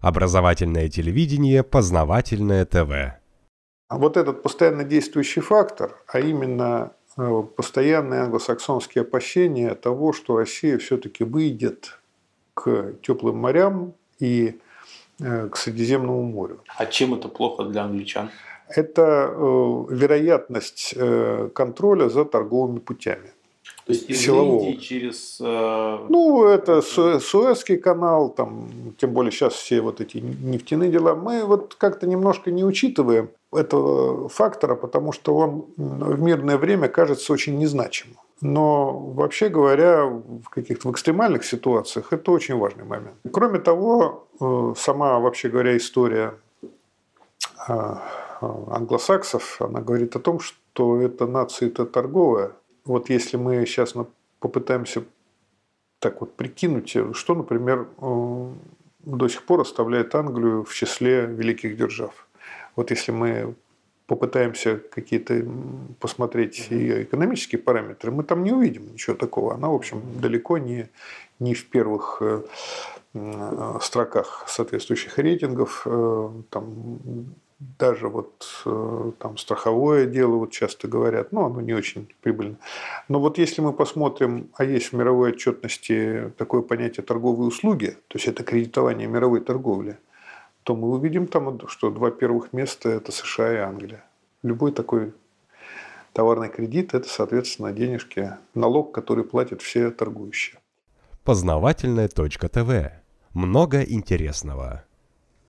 Образовательное телевидение, познавательное ТВ. А вот этот постоянно действующий фактор, а именно э, постоянные англосаксонские опасения того, что Россия все-таки выйдет к теплым морям и э, к Средиземному морю. А чем это плохо для англичан? Это э, вероятность контроля за торговыми путями. То есть из силового. Индии через... Э, ну, это Су Суэцкий канал, там, тем более сейчас все вот эти нефтяные дела. Мы вот как-то немножко не учитываем этого фактора, потому что он в мирное время кажется очень незначимым. Но вообще говоря, в каких-то в экстремальных ситуациях это очень важный момент. Кроме того, э, сама вообще говоря история э, англосаксов, она говорит о том, что эта нация-то торговая, вот если мы сейчас попытаемся так вот прикинуть, что, например, э, до сих пор оставляет Англию в числе великих держав. Вот если мы попытаемся какие-то посмотреть ее экономические параметры, мы там не увидим ничего такого. Она, в общем, далеко не, не в первых э, э, строках соответствующих рейтингов. Там даже вот э, там страховое дело, вот часто говорят, ну, оно не очень прибыльно. Но вот если мы посмотрим, а есть в мировой отчетности такое понятие торговые услуги, то есть это кредитование мировой торговли, то мы увидим там, что два первых места – это США и Англия. Любой такой товарный кредит – это, соответственно, денежки, налог, который платят все торгующие. Познавательная точка ТВ. Много интересного.